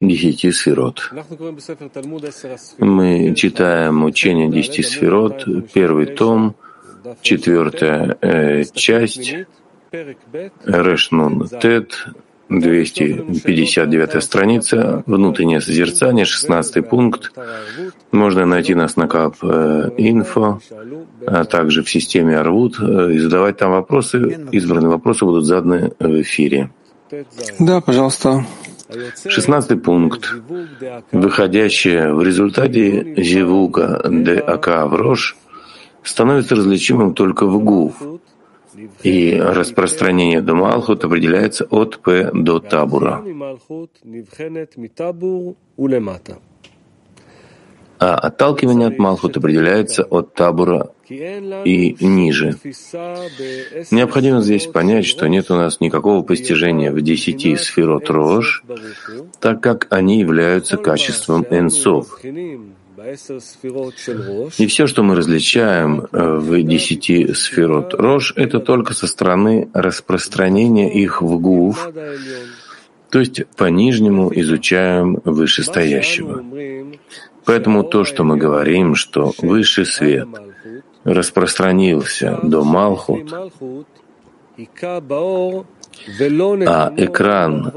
десяти сферот. Мы читаем учение десяти сферот, первый том, четвертая э, часть, Решнун Тет, 259 страница, внутреннее созерцание, 16 пункт. Можно найти нас на КАП э, Инфо, а также в системе Арвуд э, и задавать там вопросы. Избранные вопросы будут заданы в эфире. Да, пожалуйста. Шестнадцатый пункт. Выходящее в результате зевука де ака в рожь становится различимым только в гуф, и распространение до Малхут определяется от П до Табура. А отталкивание от Малхут определяется от Табура и ниже. Необходимо здесь понять, что нет у нас никакого постижения в десяти сферот Рож, так как они являются качеством Энсов. И все, что мы различаем э, в десяти сферот Рож, это только со стороны распространения их в Гуф, то есть по-нижнему изучаем вышестоящего. Поэтому то, что мы говорим, что высший свет — распространился до Малхут, а экран,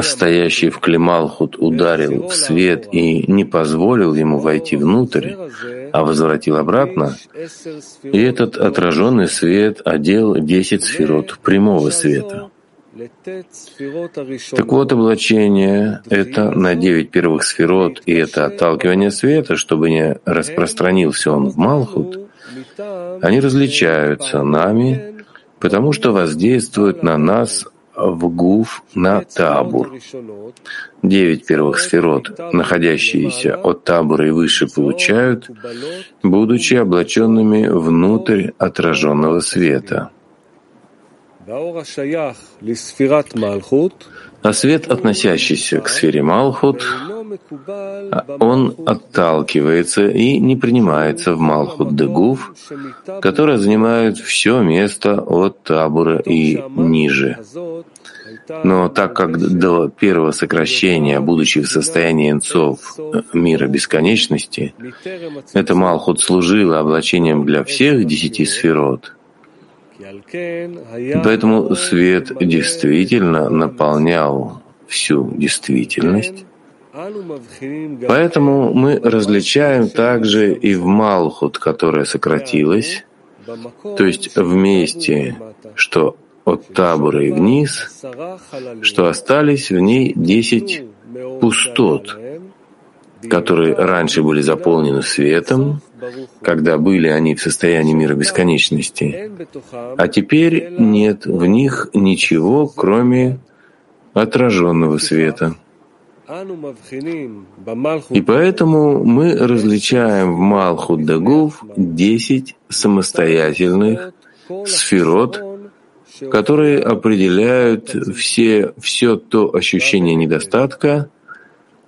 стоящий в Клималхут, ударил в свет и не позволил ему войти внутрь, а возвратил обратно, и этот отраженный свет одел десять сферот прямого света. Так вот, облачение — это на девять первых сферот, и это отталкивание света, чтобы не распространился он в Малхут, они различаются нами, потому что воздействуют на нас в гуф на табур. Девять первых сферот, находящиеся от табура и выше, получают, будучи облаченными внутрь отраженного света. А свет, относящийся к сфере Малхут, он отталкивается и не принимается в Малхут Дегуф, которая занимает все место от Табура и ниже. Но так как до первого сокращения, будучи в состоянии энцов мира бесконечности, это Малхут служило облачением для всех десяти сферот, Поэтому свет действительно наполнял всю действительность. Поэтому мы различаем также и в Малхут, которая сократилась, то есть в месте, что от табора и вниз, что остались в ней десять пустот, которые раньше были заполнены светом, когда были они в состоянии мира бесконечности, а теперь нет в них ничего, кроме отраженного света. И поэтому мы различаем в Малхут Дагув десять самостоятельных сферот, которые определяют все, все то ощущение недостатка,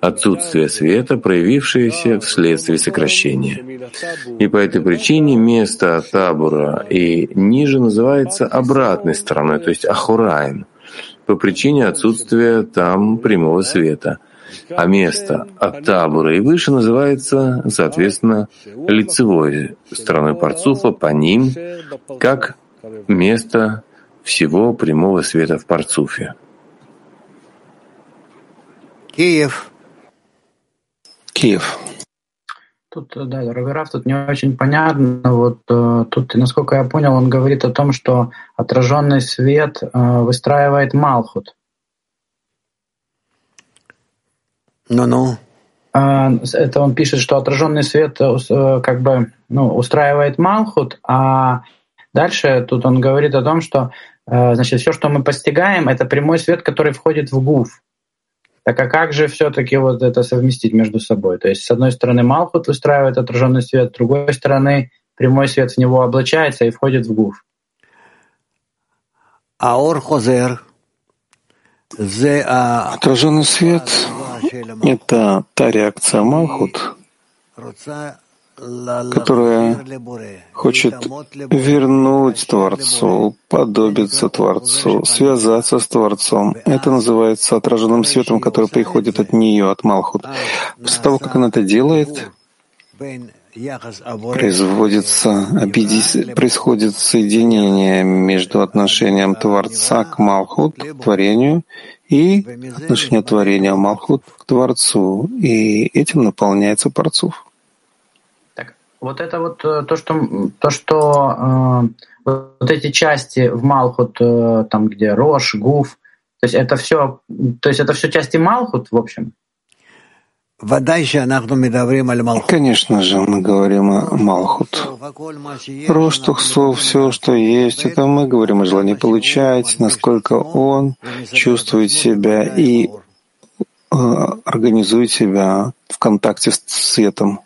отсутствие света, проявившееся вследствие сокращения. И по этой причине место табура и ниже называется обратной стороной, то есть ахураем, по причине отсутствия там прямого света. А место от табура и выше называется, соответственно, лицевой стороной парцуфа по ним, как место всего прямого света в парцуфе. Киев. Киев. Тут, да, дорогой Раф, тут не очень понятно. Вот э, тут, насколько я понял, он говорит о том, что отраженный свет э, выстраивает Малхут. Ну-ну. Это он пишет, что отраженный свет как бы ну, устраивает Малхут, а дальше тут он говорит о том, что значит, все, что мы постигаем, это прямой свет, который входит в гуф. Так а как же все-таки вот это совместить между собой? То есть, с одной стороны, Малхут выстраивает отраженный свет, с другой стороны, прямой свет в него облачается и входит в гуф. Аор хозер. Отраженный свет — это та реакция Малхут, которая хочет вернуть Творцу, подобиться Творцу, связаться с Творцом. Это называется отраженным светом, который приходит от нее, от Малхут. После того, как она это делает, производится, происходит соединение между отношением Творца к Малхут, к творению, и отношение творения Малхут к Творцу. И этим наполняется Парцув. Вот это вот э, то, что, то, что э, вот эти части в Малхут, э, там где Рош, Гуф, то есть это все, то есть это все части Малхут, в общем. Конечно же, мы говорим о Малхут. Рош, Тухсов, все, что есть, это мы говорим о желании получать, насколько он чувствует себя и э, организует себя в контакте с светом.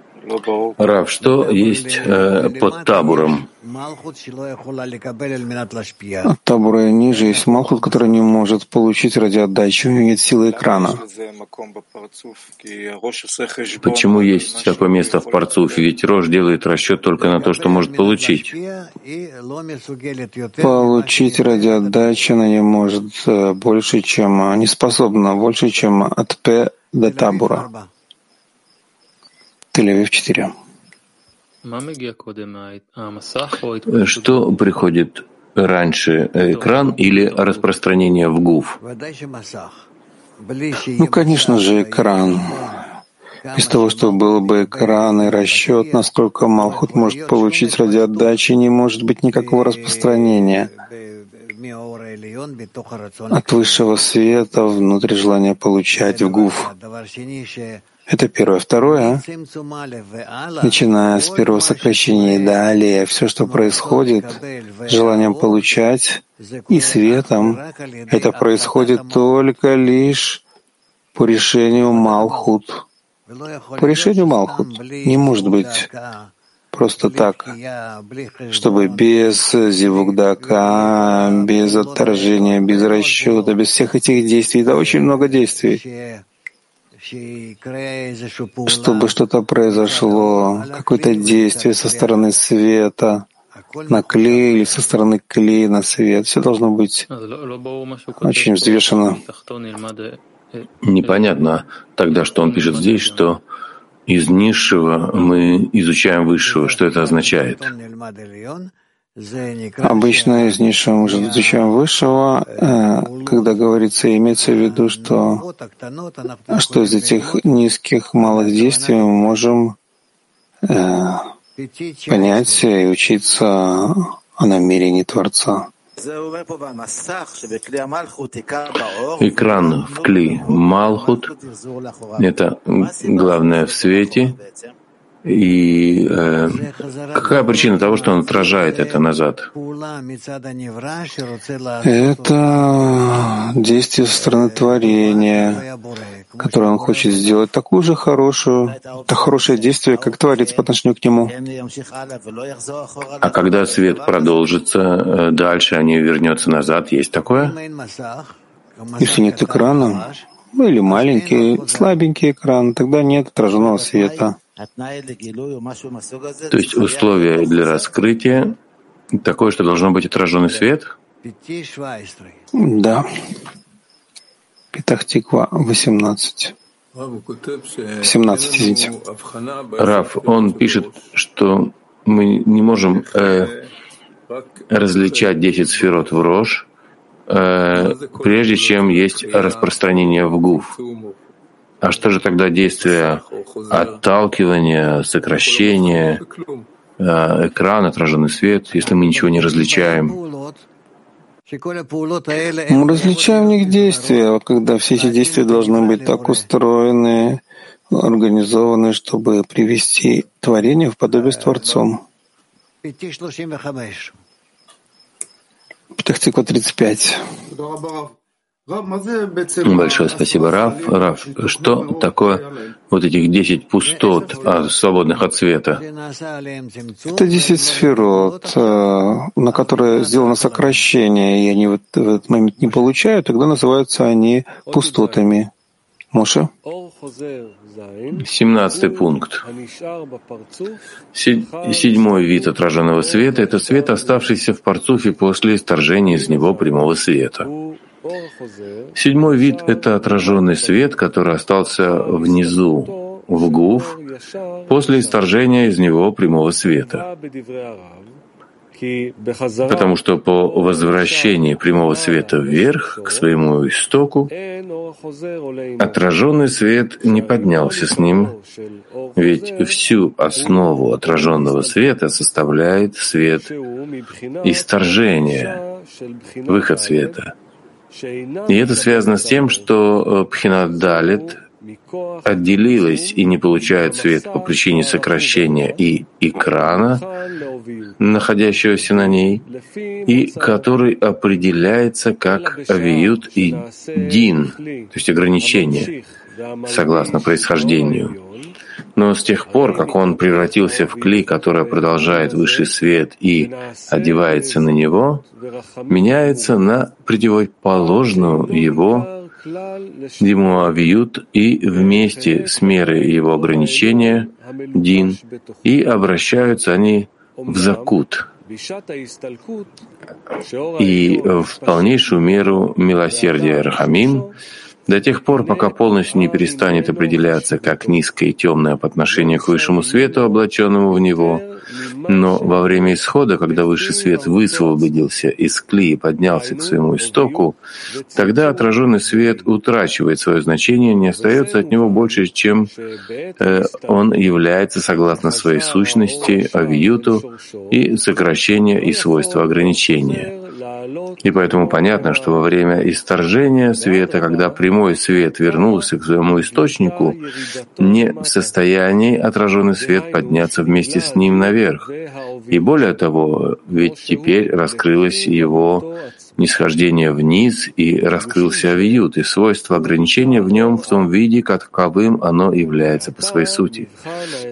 что есть э, под табуром? От табура ниже есть Малхут, который не может получить ради отдачи, у него нет силы экрана. Почему есть такое место в Парцуфе? Ведь Рож делает расчет только на то, что может получить. Получить ради отдачи она не может э, больше, чем не способна больше, чем от П до табура. Тель-Авив 4. Что приходит раньше, экран или распространение в ГУФ? Ну, конечно же, экран. Без того, чтобы был бы экран и расчет, насколько Малхут может получить ради отдачи, не может быть никакого распространения от высшего света внутрь желания получать в ГУФ. Это первое. Второе, начиная с первого сокращения и далее, все, что происходит, желанием получать и светом, это происходит только лишь по решению Малхут. По решению Малхут не может быть просто так, чтобы без зивугдака, без отторжения, без расчета, без всех этих действий, это очень много действий чтобы что-то произошло, какое-то действие со стороны света на клей или со стороны клея на свет. Все должно быть очень взвешено. Непонятно тогда, что он пишет здесь, что из низшего мы изучаем высшего. Что это означает? Обычно из низшего мы изучаем высшего, э, когда говорится, имеется в виду, что, что из этих низких малых действий мы можем э, понять и учиться о намерении Творца. Экран в кли Малхут — это главное в свете, и э, какая причина того, что он отражает это назад? Это действие со стороны творения, которое он хочет сделать такую же хорошую, это хорошее действие, как творец по отношению к нему. А когда свет продолжится э, дальше, а не вернется назад, есть такое? Если нет экрана, ну или маленький, слабенький экран, тогда нет отраженного света. То есть условие для раскрытия такое, что должно быть отраженный свет? Да. Петахтиква 18. 17, извините. Раф, он пишет, что мы не можем э, различать 10 сферот в рожь, э, прежде чем есть распространение в гуф. А что же тогда действие отталкивания, сокращения, э, экран, отраженный свет, если мы ничего не различаем? Мы различаем в них действия, когда все эти действия должны быть так устроены, организованы, чтобы привести творение в подобие с Творцом. Петахтиква 35. Большое спасибо, Раф. Раф, что такое вот этих десять пустот, а, свободных от света? Это десять сферот, э, на которые сделано сокращение, и они в этот момент не получают, тогда называются они пустотами. Моша? Семнадцатый пункт. Седьмой вид отраженного света — это свет, оставшийся в парцуфе после исторжения из него прямого света. Седьмой вид — это отраженный свет, который остался внизу, в гуф, после исторжения из него прямого света. Потому что по возвращении прямого света вверх, к своему истоку, отраженный свет не поднялся с ним, ведь всю основу отраженного света составляет свет исторжения, выход света. И это связано с тем, что э, Пхинат Далит отделилась и не получает свет по причине сокращения и экрана, находящегося на ней, и который определяется как авиют и дин, то есть ограничение, согласно происхождению. Но с тех пор, как он превратился в клей, который продолжает высший свет и одевается на него, меняется на противоположную его ему авиют и вместе с мерой его ограничения, дин, и обращаются они в закут, и в полнейшую меру милосердия Рахамин, до тех пор, пока полностью не перестанет определяться как низкое и темное по отношению к высшему свету, облаченному в него, но во время исхода, когда высший свет высвободился из клея и поднялся к своему истоку, тогда отраженный свет утрачивает свое значение, не остается от него больше, чем э, он является согласно своей сущности, авиюту и сокращения и свойства ограничения. И поэтому понятно, что во время исторжения света, когда прямой свет вернулся к своему источнику, не в состоянии отраженный свет подняться вместе с ним наверх. И более того, ведь теперь раскрылось его нисхождение вниз и раскрылся авиют, и свойство ограничения в нем в том виде, каковым оно является по своей сути.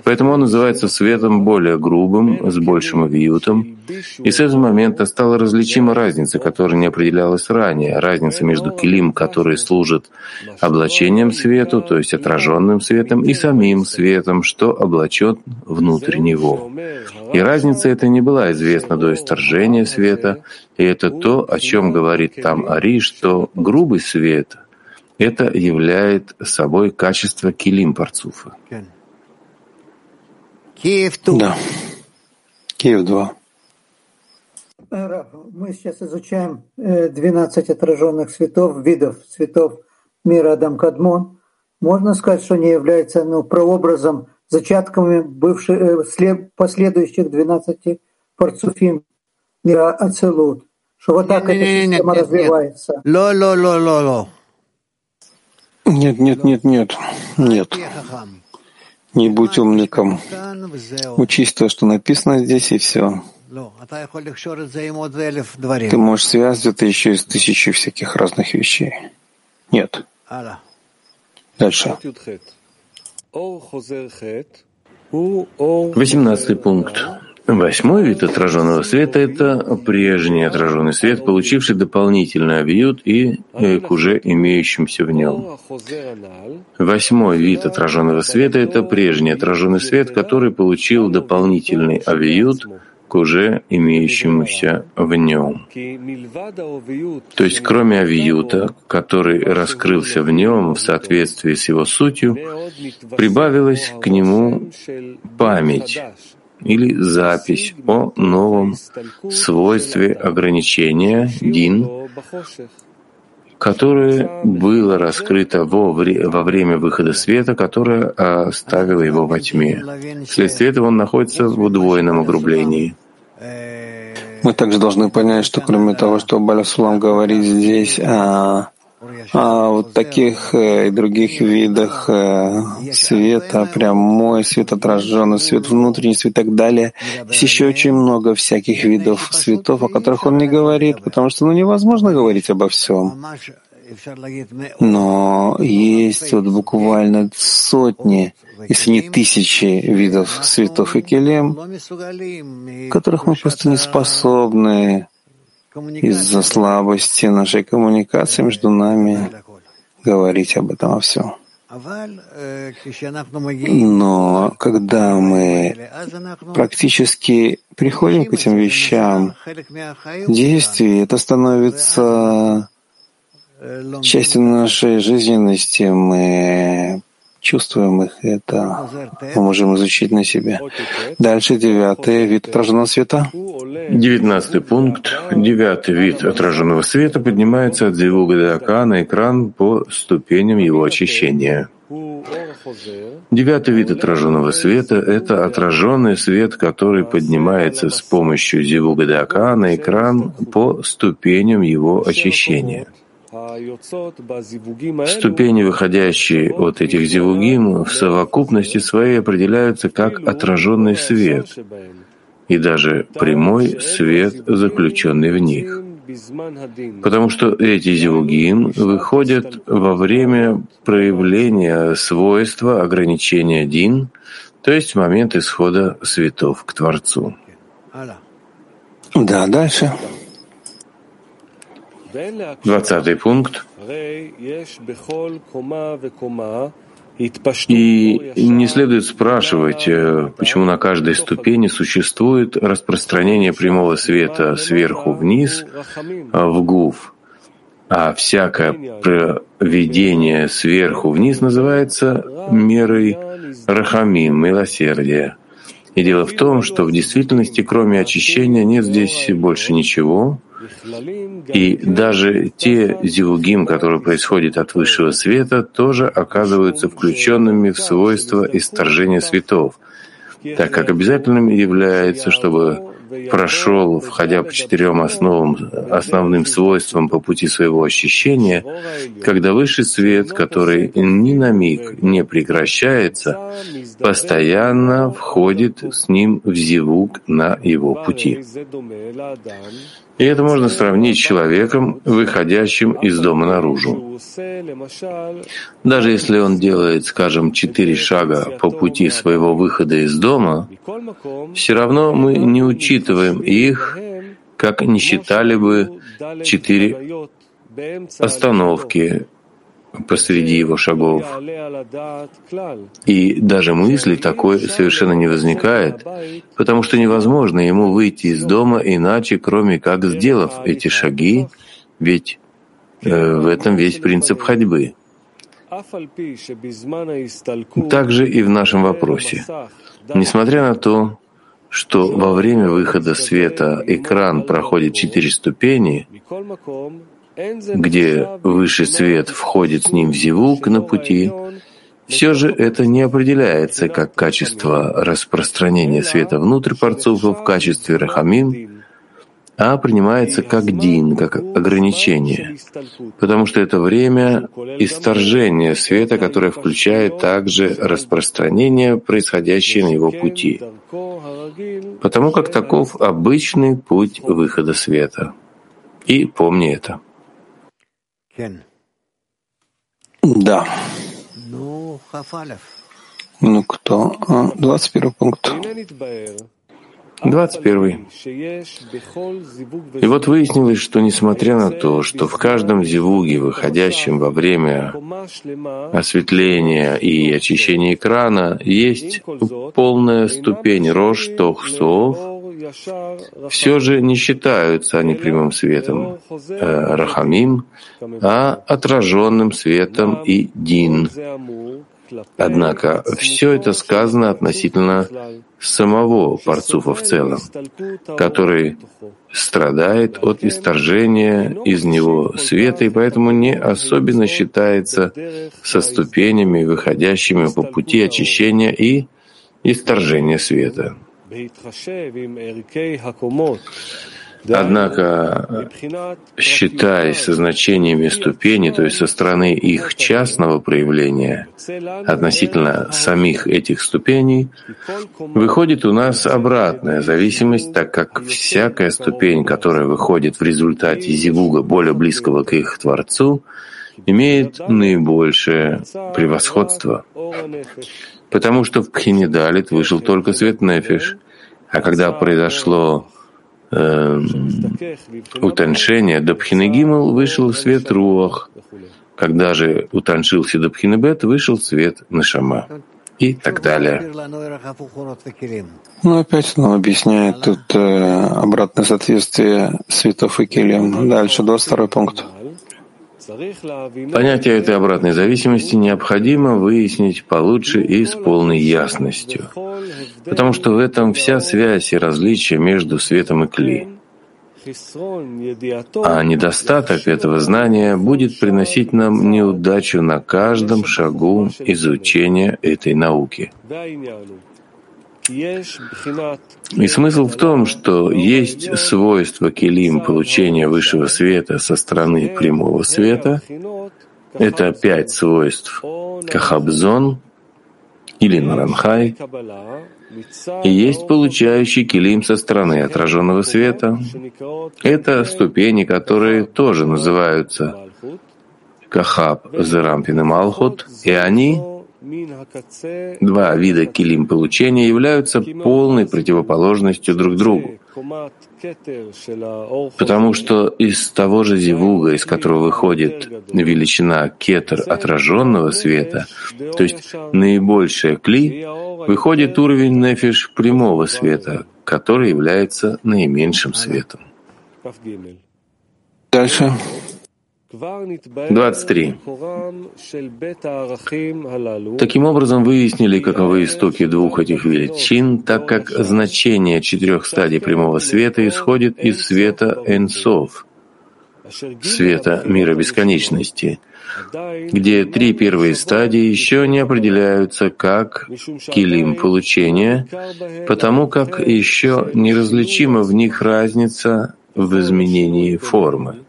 Поэтому он называется светом более грубым, с большим авиютом, и с этого момента стала различима разница, которая не определялась ранее, разница между килим, который служит облачением свету, то есть отраженным светом, и самим светом, что облачен внутрь него. И разница эта не была известна до исторжения света, и это то, о чем говорит там Ари, что грубый свет — это являет собой качество килим парцуфа. Да. Киев 2. Мы сейчас изучаем 12 отраженных цветов, видов цветов мира Адам Кадмон. Можно сказать, что они являются ну, прообразом, зачатками бывших, последующих 12 парцуфим мира Ацелут что вот так эта система развивается. Нет, нет, нет, нет, нет. Не будь умником. Учись то, что написано здесь, и все. Ты можешь связать это еще из тысячи всяких разных вещей. Нет. Дальше. Восемнадцатый пункт. Восьмой вид отраженного света — это прежний отраженный свет, получивший дополнительный объют и э, к уже имеющимся в нем. Восьмой вид отраженного света — это прежний отраженный свет, который получил дополнительный объют к уже имеющемуся в нем. То есть кроме авиюта, который раскрылся в нем в соответствии с его сутью, прибавилась к нему память, или запись о новом свойстве ограничения дин, которое было раскрыто во, во время выхода света, которое оставило его во тьме. Вследствие этого он находится в удвоенном огрублении. Мы также должны понять, что кроме того, что Балясулам говорит здесь о а вот таких э, и других видах э, света, прямой свет, отраженный свет, внутренний свет и так далее. Есть еще очень много всяких видов светов, о которых он не говорит, потому что ну, невозможно говорить обо всем. Но есть вот буквально сотни, если не тысячи видов светов и келем, которых мы просто не способны из-за слабости нашей коммуникации между нами говорить об этом во всем. Но когда мы практически приходим к этим вещам, действие это становится частью нашей жизненности, мы чувствуем их, это мы можем изучить на себе. Дальше девятый вид отраженного света. Девятнадцатый пункт. Девятый вид отраженного света поднимается от зивуга до на экран по ступеням его очищения. Девятый вид отраженного света — это отраженный свет, который поднимается с помощью зивуга до на экран по ступеням его очищения. Ступени, выходящие от этих зивугим, в совокупности своей определяются как отраженный свет и даже прямой свет, заключенный в них. Потому что эти зивугим выходят во время проявления свойства ограничения дин, то есть в момент исхода светов к Творцу. Да, дальше. Двадцатый пункт. И не следует спрашивать, э, почему на каждой ступени существует распространение прямого света сверху вниз а, в гуф, а всякое проведение сверху вниз называется мерой рахамим, милосердия. И дело в том, что в действительности, кроме очищения, нет здесь больше ничего, и даже те зивугим, которые происходят от высшего света, тоже оказываются включенными в свойства исторжения светов, так как обязательным является, чтобы прошел, входя по четырем основам, основным свойствам по пути своего ощущения, когда высший свет, который ни на миг не прекращается, постоянно входит с ним в зивук на его пути. И это можно сравнить с человеком, выходящим из дома наружу. Даже если он делает, скажем, четыре шага по пути своего выхода из дома, все равно мы не учитываем их, как не считали бы четыре остановки посреди его шагов. И даже мысли такой совершенно не возникает, потому что невозможно ему выйти из дома иначе, кроме как сделав эти шаги, ведь э, в этом весь принцип ходьбы. Также и в нашем вопросе. Несмотря на то, что во время выхода света экран проходит четыре ступени, где высший свет входит с ним в зивук на пути, все же это не определяется как качество распространения света внутрь парцуфа в качестве рахамим, а принимается как дин, как ограничение, потому что это время исторжения света, которое включает также распространение, происходящее на его пути, потому как таков обычный путь выхода света. И помни это. Да. Ну кто? 21 пункт. 21. И вот выяснилось, что несмотря на то, что в каждом зивуге, выходящем во время осветления и очищения экрана, есть полная ступень Рош Тохсов, все же не считаются они прямым светом э, Рахамим, а отраженным светом и Дин. Однако все это сказано относительно самого Парцуфа в целом, который страдает от исторжения из него света и поэтому не особенно считается со ступенями, выходящими по пути очищения и исторжения света. Однако, считаясь со значениями ступени, то есть со стороны их частного проявления, относительно самих этих ступеней, выходит у нас обратная зависимость, так как всякая ступень, которая выходит в результате зивуга более близкого к их Творцу, имеет наибольшее превосходство, потому что в Пхинидалит вышел только свет Нефиш, а когда произошло э, утоншение до Пхинегимл, вышел свет Руах, когда же утоншился до Пхинебет, вышел свет Нашама и так далее. Ну, опять он объясняет тут э, обратное соответствие светов и келем. Дальше, 22 пункт. Понятие этой обратной зависимости необходимо выяснить получше и с полной ясностью, потому что в этом вся связь и различие между светом и кли. А недостаток этого знания будет приносить нам неудачу на каждом шагу изучения этой науки. И смысл в том, что есть свойство келим получения высшего света со стороны прямого света. Это пять свойств Кахабзон или Наранхай. И есть получающий килим со стороны отраженного света. Это ступени, которые тоже называются Кахаб, Зерампин и Малхут, и они Два вида килим получения являются полной противоположностью друг другу, потому что из того же зивуга, из которого выходит величина кетер отраженного света, то есть наибольшая кли, выходит уровень нефиш прямого света, который является наименьшим светом. Дальше. 23. Таким образом, выяснили, каковы истоки двух этих величин, так как значение четырех стадий прямого света исходит из света Энсов, света мира бесконечности, где три первые стадии еще не определяются как килим получения, потому как еще неразличима в них разница в изменении формы.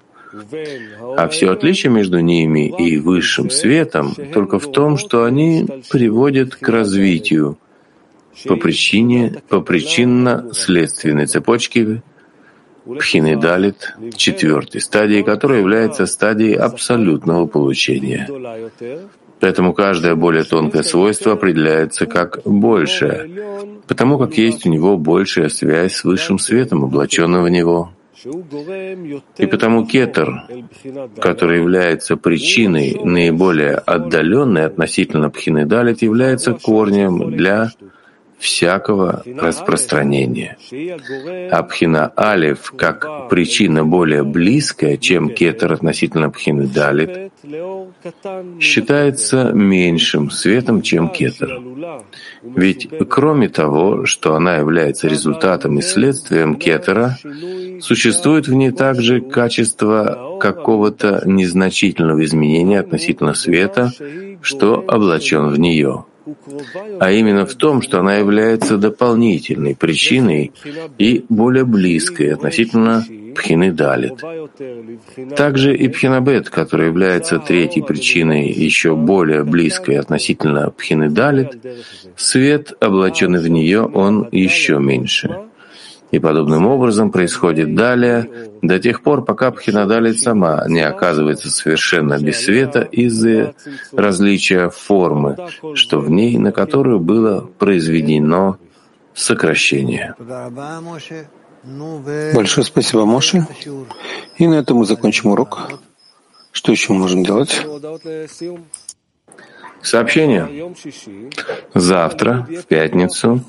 А все отличие между ними и высшим светом только в том, что они приводят к развитию по причине, по причинно-следственной цепочке Пхины Далит, четвертой стадии, которая является стадией абсолютного получения. Поэтому каждое более тонкое свойство определяется как большее, потому как есть у него большая связь с высшим светом, облаченным в него. И потому кетер, который является причиной наиболее отдаленной относительно пхины далит, является корнем для всякого распространения. А пхина алиф, как причина более близкая, чем кетер относительно пхины далит, считается меньшим светом, чем кетер. Ведь кроме того, что она является результатом и следствием кетера, существует в ней также качество какого-то незначительного изменения относительно света, что облачен в нее а именно в том, что она является дополнительной причиной и более близкой относительно Пхины Далит. Также и Пхинабет, который является третьей причиной, еще более близкой относительно Пхины Далит, свет, облаченный в нее, он еще меньше. И подобным образом происходит далее, до тех пор, пока Пхинадалит сама не оказывается совершенно без света из-за различия формы, что в ней, на которую было произведено сокращение. Большое спасибо, Моше. И на этом мы закончим урок. Что еще мы можем делать? Сообщение. Завтра, в пятницу,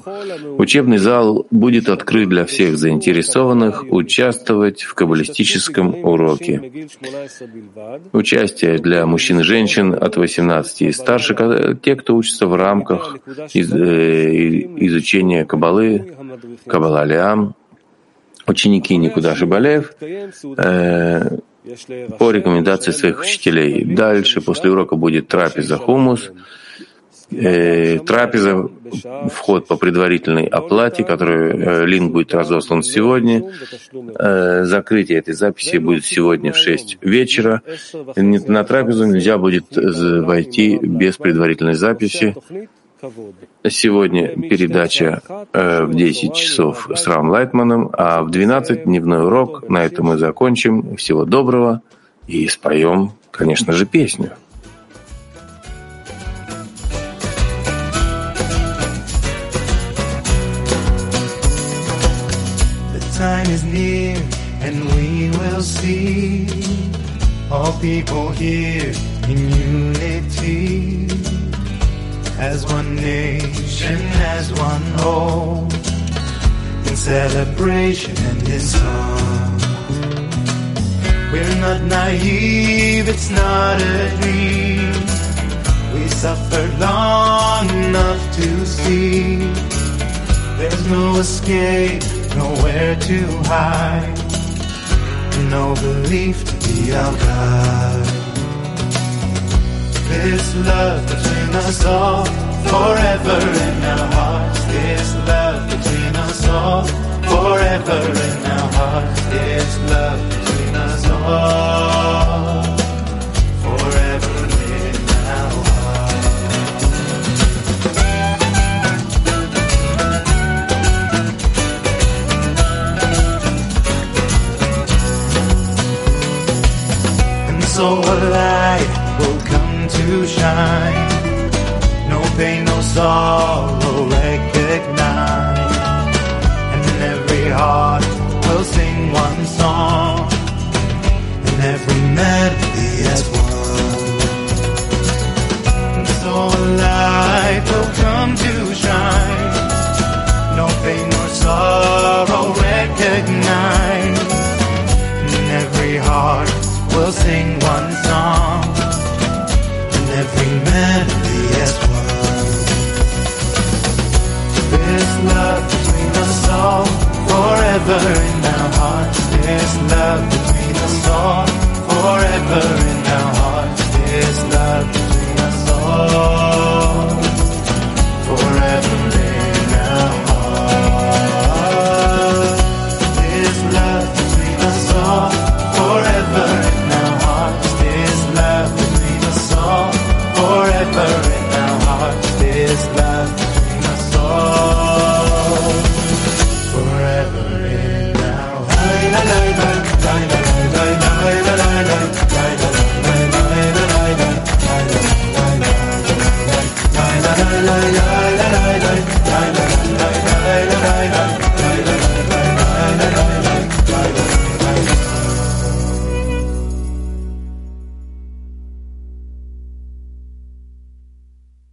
учебный зал будет открыт для всех заинтересованных участвовать в каббалистическом уроке. Участие для мужчин и женщин от 18 и старше, те, кто учится в рамках из, э, изучения каббалы, каббала Алиам, ученики Никуда Шибалеев, э, по рекомендации своих учителей. Дальше, после урока, будет трапеза хумус. Э, трапеза, вход по предварительной оплате, который э, линк будет разослан сегодня. Э, закрытие этой записи будет сегодня в 6 вечера. На трапезу нельзя будет войти без предварительной записи. Сегодня передача э, в 10 часов с Рам Лайтманом, а в 12 дневной урок. На этом мы закончим. Всего доброго и споем Конечно же, песню. time is near and we will see all people here in unity as one nation, as one whole in celebration and in song. We're not naive, it's not a dream. We suffered long enough to see there's no escape nowhere to hide, no belief to be our guide. This love between us all, forever in our hearts. This love between us all, forever in our hearts. This love between us all, forever in our hearts. And so a sorrow recognize. And every heart will sing one song. And every melody as one. So a light will come to shine. No pain, no sorrow recognize. And every heart will sing one song, and every melody forever in our hearts. This love between us all, forever